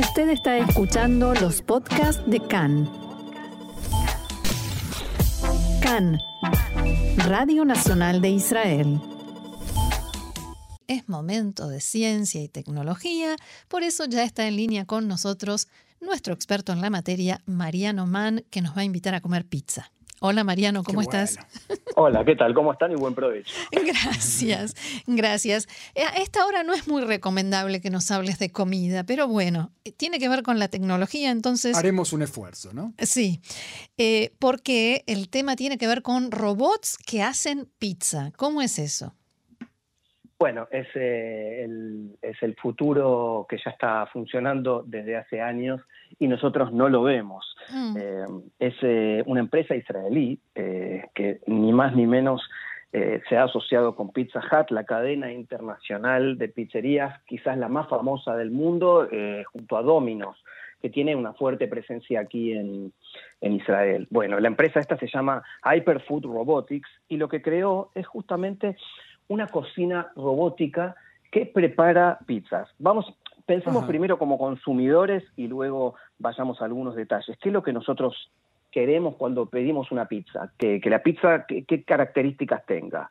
Usted está escuchando los podcasts de CAN. CAN, Radio Nacional de Israel. Es momento de ciencia y tecnología, por eso ya está en línea con nosotros nuestro experto en la materia, Mariano Mann, que nos va a invitar a comer pizza. Hola Mariano, ¿cómo estás? Hola, ¿qué tal? ¿Cómo están? Y buen provecho. Gracias, gracias. Eh, a esta hora no es muy recomendable que nos hables de comida, pero bueno, eh, tiene que ver con la tecnología, entonces... Haremos un esfuerzo, ¿no? Sí, eh, porque el tema tiene que ver con robots que hacen pizza. ¿Cómo es eso? Bueno, es, el, es el futuro que ya está funcionando desde hace años y nosotros no lo vemos. Mm. Eh, es eh, una empresa israelí eh, que ni más ni menos se ha asociado con Pizza Hut, la cadena internacional de pizzerías, quizás la más famosa del mundo, junto a Domino's, que tiene una fuerte presencia aquí en, en Israel. Bueno, la empresa esta se llama Hyperfood Robotics y lo que creó es justamente una cocina robótica que prepara pizzas. Vamos, pensemos primero como consumidores y luego vayamos a algunos detalles. ¿Qué es lo que nosotros queremos cuando pedimos una pizza? Que, la pizza, ¿qué, características tenga?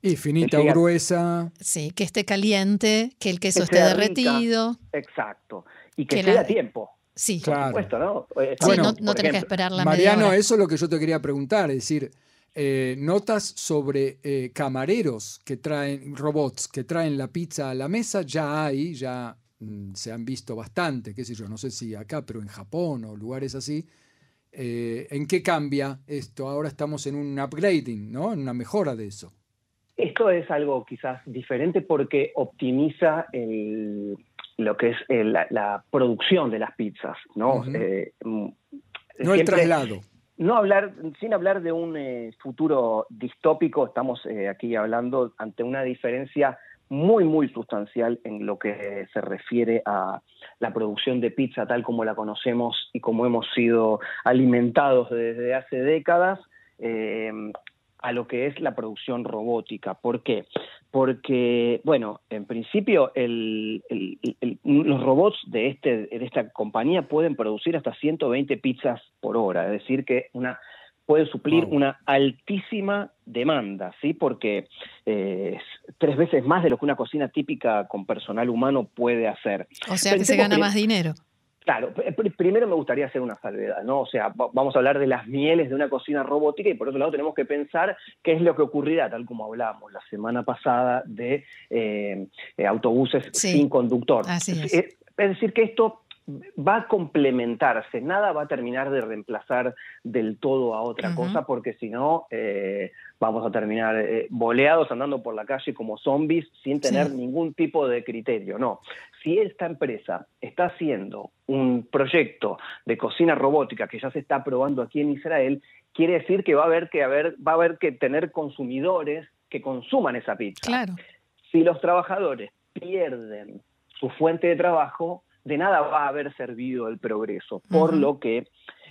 Y finita o gruesa. Sí, que esté caliente, que el queso esté derretido. exacto. Y que, esté a tiempo. Sí, claro. Por supuesto, ¿no? bueno, no, tenés que esperar la Mariano, eso es lo que yo te quería preguntar. Es decir, eh, notas sobre eh, camareros que traen, robots que traen la pizza a la mesa, ya hay, ya Mm, se han visto bastante, qué sé yo, no sé si acá, pero en Japón o lugares así. Eh, ¿En qué cambia esto? Ahora estamos en un upgrading, ¿no? En una mejora de eso. Esto es algo quizás diferente porque optimiza lo que es la, producción de las pizzas, ¿no? Eh, mm, no el traslado. No hablar, sin hablar de un eh, futuro distópico, estamos aquí hablando ante una diferencia muy, muy sustancial en lo que se refiere a la producción de pizza tal como la conocemos y como hemos sido alimentados desde hace décadas. Eh, a lo que es la producción robótica. ¿Por qué? Porque, bueno, en principio los robots de, este, de esta compañía pueden producir hasta 120 pizzas por hora, es decir, que una puede suplir una altísima demanda, ¿sí? Porque eh, es tres veces más de lo que una cocina típica con personal humano puede hacer. O sea que se gana más dinero. Claro, primero me gustaría hacer una salvedad, ¿no? O sea, vamos a hablar de las mieles de una cocina robótica y por otro lado tenemos que pensar qué es lo que ocurrirá, tal como hablamos la semana pasada de eh, eh, autobuses sin conductor. es. es decir, que esto va a complementarse, nada va a terminar de reemplazar del todo a otra cosa, porque si no, eh, vamos a terminar eh, boleados andando por la calle como zombies sin tener ningún tipo de criterio. No, si esta empresa está haciendo un proyecto de cocina robótica que ya se está probando aquí en Israel, quiere decir que va a haber que, haber, va a haber que tener consumidores que consuman esa pizza. Claro. Si los trabajadores pierden su fuente de trabajo, de nada va a haber servido el progreso, por lo que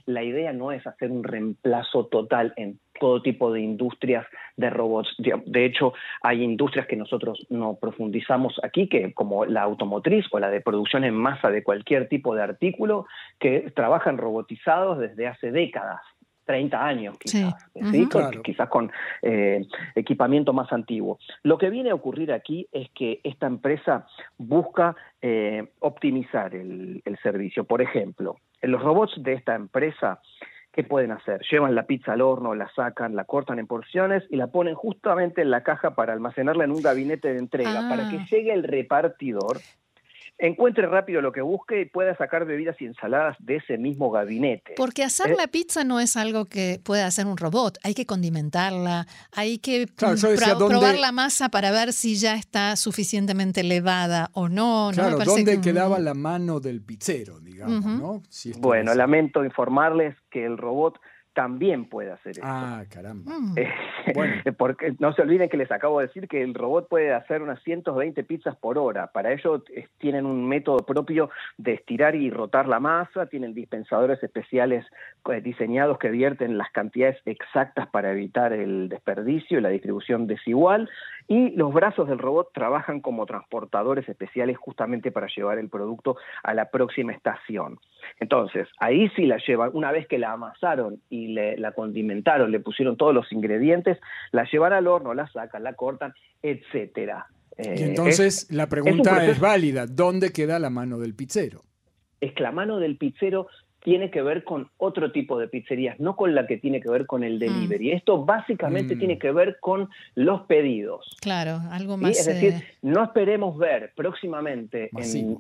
la idea no es hacer un reemplazo total en todo tipo de industrias de robots. De hecho, hay industrias que nosotros no profundizamos aquí, que como la automotriz o la de producción en masa de cualquier tipo de artículo, que trabajan robotizados desde hace décadas. 30 años quizás, quizás con eh, equipamiento más antiguo. Lo que viene a ocurrir aquí es que esta empresa busca eh, optimizar el, el, servicio. Por ejemplo, los robots de esta empresa, ¿qué pueden hacer? Llevan la pizza al horno, la sacan, la cortan en porciones y la ponen justamente en la caja para almacenarla en un gabinete de entrega, para que ah. llegue el repartidor encuentre rápido lo que busque y pueda sacar bebidas y ensaladas de ese mismo gabinete. Porque hacer eh, la pizza no es algo que pueda hacer un robot, hay que condimentarla, hay que probar la masa para ver si ya está suficientemente elevada o no. Claro, ¿dónde quedaba la mano del pizzero, digamos? ¿no? bueno, lamento informarles que el robot también puede hacer eso. Ah, caramba. Mm. Porque no se olviden que les acabo de decir que el robot puede hacer unas 120 pizzas por hora. Para ello tienen un método propio de estirar y rotar la masa, tienen dispensadores especiales eh, diseñados que vierten las cantidades exactas para evitar el desperdicio y la distribución desigual. Y los brazos del robot trabajan como transportadores especiales justamente para llevar el producto a la próxima estación. Entonces, ahí sí la llevan, una vez que la amasaron y la condimentaron, le pusieron todos los ingredientes, la llevan al horno, la sacan, la cortan, etcétera. y entonces la pregunta es, válida, ¿dónde queda la mano del pizzero? Es que la mano del pizzero tiene que ver con otro tipo de pizzerías, no con la que tiene que ver con el delivery. Mm. Esto básicamente mm. tiene que ver con los pedidos. Claro, algo más. Es decir, eh, no esperemos ver próximamente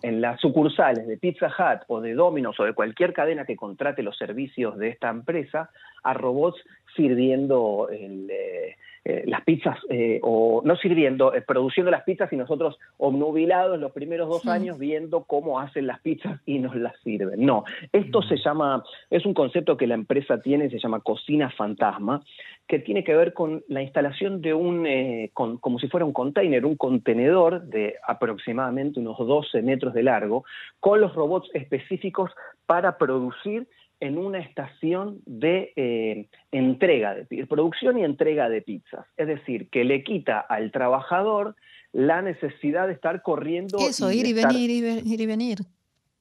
en, las sucursales de Pizza Hut o de Domino's o de cualquier cadena que contrate los servicios de esta empresa a robots sirviendo el, eh, eh, las pizzas, eh, o no sirviendo, produciendo las pizzas y nosotros obnubilados los primeros dos años viendo cómo hacen las pizzas y nos las sirven. No, esto se llama, es un concepto que la empresa tiene, se llama cocina fantasma, que tiene que ver con la instalación de un, como si fuera un container, un contenedor de aproximadamente unos 12 metros de largo, con los robots específicos para producir en una estación de eh, entrega, de producción y entrega de pizzas. Es decir, que le quita al trabajador la necesidad de estar corriendo. Eso, ir, y venir, ir y venir.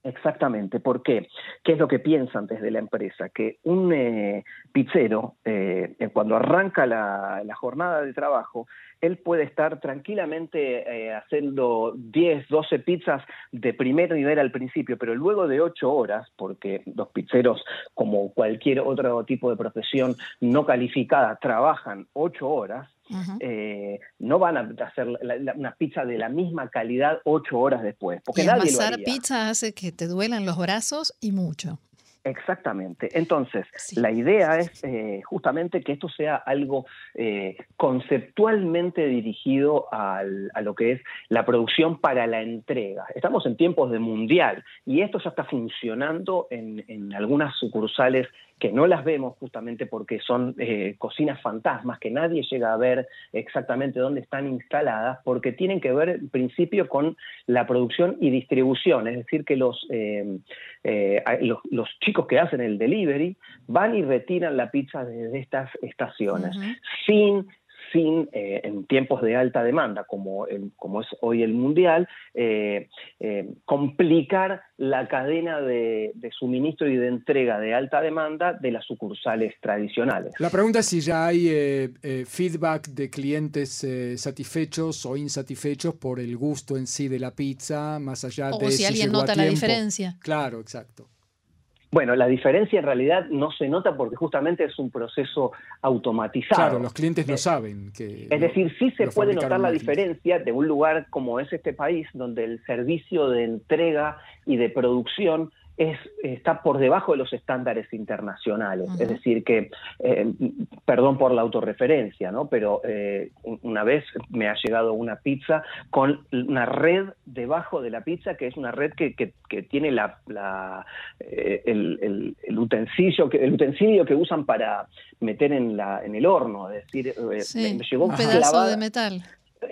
Exactamente. ¿Por qué? ¿Qué es lo que piensan desde la empresa? Que un eh, pizzero, eh, cuando arranca la, jornada de trabajo, él puede estar tranquilamente eh, haciendo 10, 12 pizzas de primer nivel al principio, pero luego de 8 horas, porque los pizzeros, como cualquier otro tipo de profesión no calificada, trabajan 8 horas, eh, no van a hacer una pizza de la misma calidad ocho horas después. Porque y nadie pizza hace que te duelan los brazos y mucho. Exactamente. Entonces, la idea es eh, justamente que esto sea algo eh, conceptualmente dirigido a lo que es la producción para la entrega. Estamos en tiempos de mundial y esto ya está funcionando en, en algunas sucursales que no las vemos justamente porque son eh, cocinas fantasmas, que nadie llega a ver exactamente dónde están instaladas, porque tienen que ver en principio con la producción y distribución, es decir, que los, eh, eh, los, chicos que hacen el delivery van y retiran la pizza desde estas estaciones, sin sin, eh, en tiempos de alta demanda, como, como es hoy el Mundial, eh, eh, complicar la cadena de, suministro y de entrega de alta demanda de las sucursales tradicionales. La pregunta es si ya hay feedback de clientes satisfechos o insatisfechos por el gusto en sí de la pizza, más allá de... O si, alguien nota la diferencia. Claro, exacto. Bueno, la diferencia en realidad no se nota porque justamente es un proceso automatizado. Claro, los clientes no saben que... Es decir, sí se puede notar la diferencia de un lugar como es este país, donde el servicio de entrega y de producción es, está por debajo de los estándares internacionales. Es decir, que, eh, perdón por la autorreferencia, ¿no? pero eh, una vez me ha llegado una pizza con una red debajo de la pizza, que es una red que, que, tiene la, eh, el, el, utensilio, que, el utensilio que usan para meter en, la, en el horno. Es decir, me, llegó un pedazo de metal.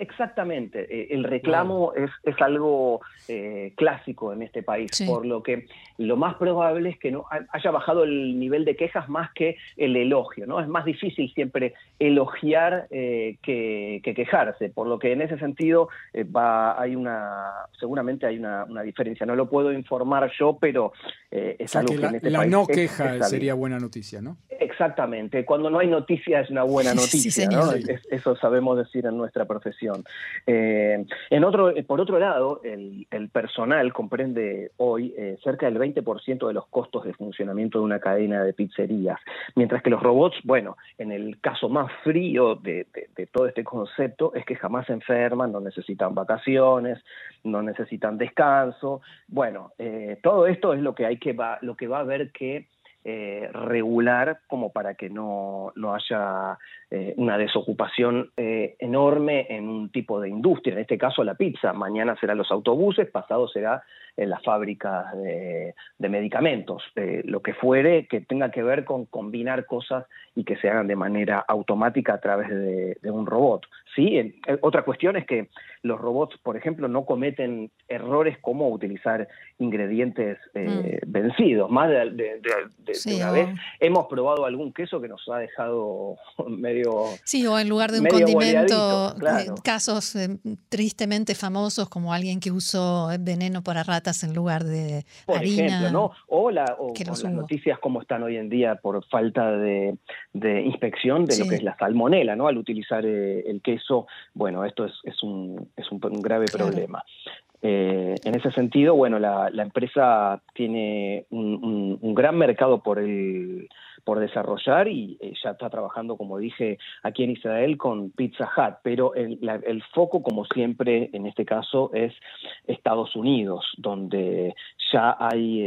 Exactamente, eh, el reclamo es, algo eh, clásico en este país, por lo que lo más probable es que no haya bajado el nivel de quejas más que el elogio, ¿no? Es más difícil siempre elogiar eh, que, quejarse, por lo que en ese sentido va, hay una, seguramente hay una, diferencia. No lo puedo informar yo, pero es algo que, la, en este la no queja sería buena noticia, ¿no? Exactamente, cuando no hay noticia es una buena noticia, ¿no? eso sabemos decir en nuestra profesión. Eh, en otro, eh, por otro lado, el, personal comprende hoy eh, cerca del 20% de los costos de funcionamiento de una cadena de pizzerías, mientras que los robots, bueno, en el caso más frío de, todo este concepto es que jamás se enferman, no necesitan vacaciones, no necesitan descanso. Bueno, todo esto es lo que hay que va, lo que va a haber que eh, regular como para que no, haya eh, una desocupación eh, enorme en un tipo de industria, en este caso la pizza, mañana serán los autobuses, pasado será en las fábricas de, medicamentos, lo que fuere que tenga que ver con combinar cosas y que se hagan de manera automática a través de, un robot. ¿sí? otra cuestión es que los robots, por ejemplo, no cometen errores como utilizar ingredientes mm. vencidos, más de, una vez hemos probado algún queso que nos ha dejado medio medio... Sí, o en lugar de un condimento, eh, casos eh, tristemente famosos como alguien que usó veneno para ratas en lugar de por harina. Ejemplo, ¿no? O, la, o, las noticias como están hoy en día por falta de, inspección de lo que es la salmonela, ¿no? Al utilizar el queso, bueno, esto es, es, un, es un, grave problema. Eh, en ese sentido, bueno, la, empresa tiene un, gran mercado por, el, por desarrollar y eh, ya está trabajando, como dije, aquí en Israel con Pizza Hut, pero el, foco, como siempre, en este caso es Estados Unidos, donde ya hay...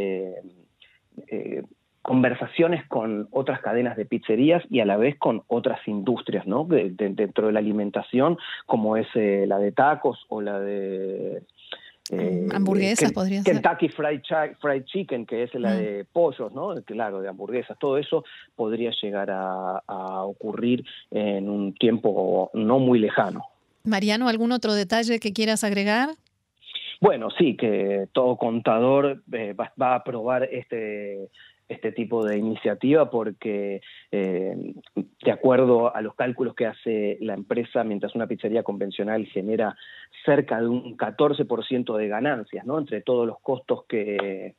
Eh, conversaciones con otras cadenas de pizzerías y a la vez con otras industrias, ¿no? dentro de la alimentación, como es la de tacos o la de eh, hamburguesas podría ser. Kentucky Fried, Fried, Chicken, que es la mm. de pollos, ¿no? Claro, de hamburguesas. Todo eso podría llegar a, ocurrir en un tiempo no muy lejano. Mariano, ¿algún otro detalle que quieras agregar? Bueno, sí, que todo contador eh, va, a aprobar este, este tipo de iniciativa porque, eh, de acuerdo a los cálculos que hace la empresa, mientras una pizzería convencional genera cerca de un 14% de ganancias, ¿no? Entre todos los costos que,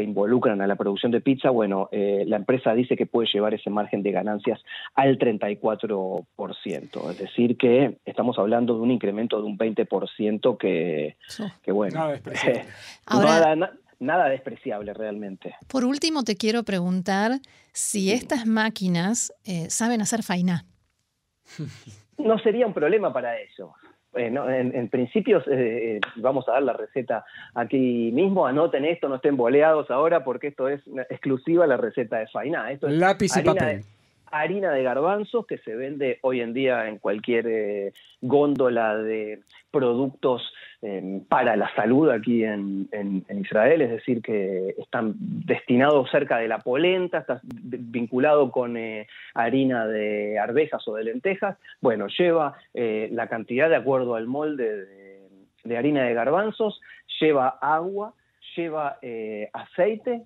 involucran a la producción de pizza, bueno, eh, la empresa dice que puede llevar ese margen de ganancias al 34%. Es decir, que estamos hablando de un incremento de un 20% que, que bueno, nada, nada despreciable realmente. Por último, te quiero preguntar si estas máquinas eh, saben hacer fainá. No sería un problema para ellos. en, principio eh, vamos a dar la receta aquí mismo, anoten esto, no estén boleados ahora porque esto es exclusiva la receta de Fainá. Esto es Lápiz y papel harina de garbanzos que se vende hoy en día en cualquier eh, góndola de productos em, para la salud aquí en, Israel, es decir, que están destinados cerca de la polenta, está vinculado con eh, harina de arvejas o de lentejas. Bueno, lleva eh, la cantidad de acuerdo al molde de, de harina de garbanzos, lleva agua, lleva aceite,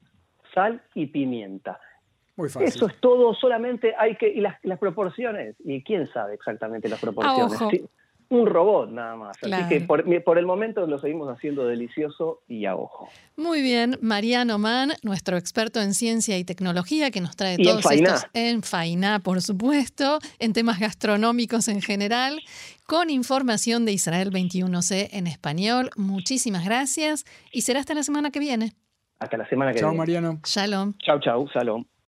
sal y pimienta eso es todo, solamente hay que. Y las, proporciones, y quién sabe exactamente las proporciones. un robot nada más. Así que por, el momento lo seguimos haciendo delicioso y a ojo. Muy bien, Mariano Mann, nuestro experto en ciencia y tecnología, que nos trae todos estos en Fainá, por supuesto, en temas gastronómicos en general, con información de Israel 21C en español. Muchísimas gracias y será hasta la semana que viene. Hasta la semana que viene. Chao, Mariano. Shalom. Chao, chao, shalom.